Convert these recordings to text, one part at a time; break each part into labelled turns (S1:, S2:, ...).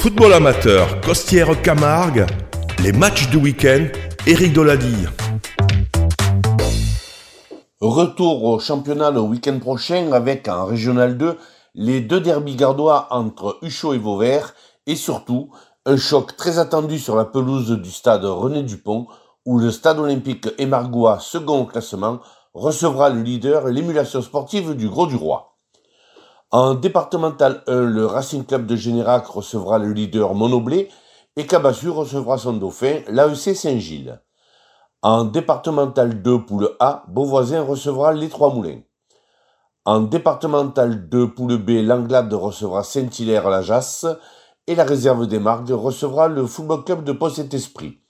S1: Football amateur, Costière Camargue, les matchs du week-end, Eric Doladille.
S2: Retour au championnat le week-end prochain avec en Régional 2 les deux derbys gardois entre Huchot et Vauvert et surtout un choc très attendu sur la pelouse du stade René Dupont où le stade olympique Émargois, second classement, recevra le leader l'émulation sportive du Gros du Roi. En départemental 1, le Racing Club de Générac recevra le leader Monoblé et Cabassu recevra son dauphin, l'AEC Saint-Gilles. En départemental 2, poule A, Beauvoisin recevra les Trois Moulins. En départemental 2, poule B, l'Anglade recevra Saint-Hilaire-la-Jasse et la réserve des Margues recevra le Football Club de Post-Esprit.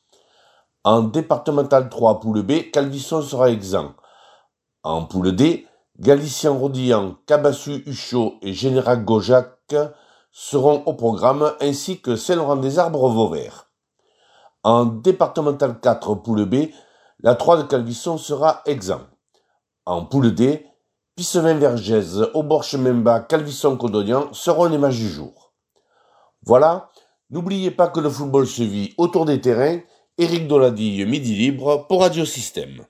S2: En départemental 3, poule B, Calvisson sera exempt. En poule D, Galicien Rodillan, Cabassu Huchot et Général Gojac seront au programme ainsi que Saint-Laurent-des-Arbres Vauvert. En départemental 4 poule B, la 3 de Calvisson sera exempt. En poule D, Pissevin-Vergès, Auborche-Memba, Calvisson-Codognan seront les matchs du jour. Voilà, n'oubliez pas que le football se vit autour des terrains. Éric Doladille, Midi Libre pour Radio Système.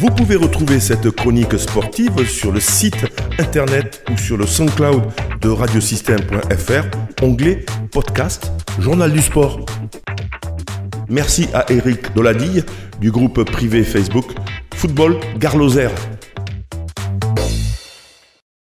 S1: Vous pouvez retrouver cette chronique sportive sur le site internet ou sur le SoundCloud de radiosystème.fr, onglet podcast, journal du sport. Merci à Eric Doladille du groupe privé Facebook Football Garloser.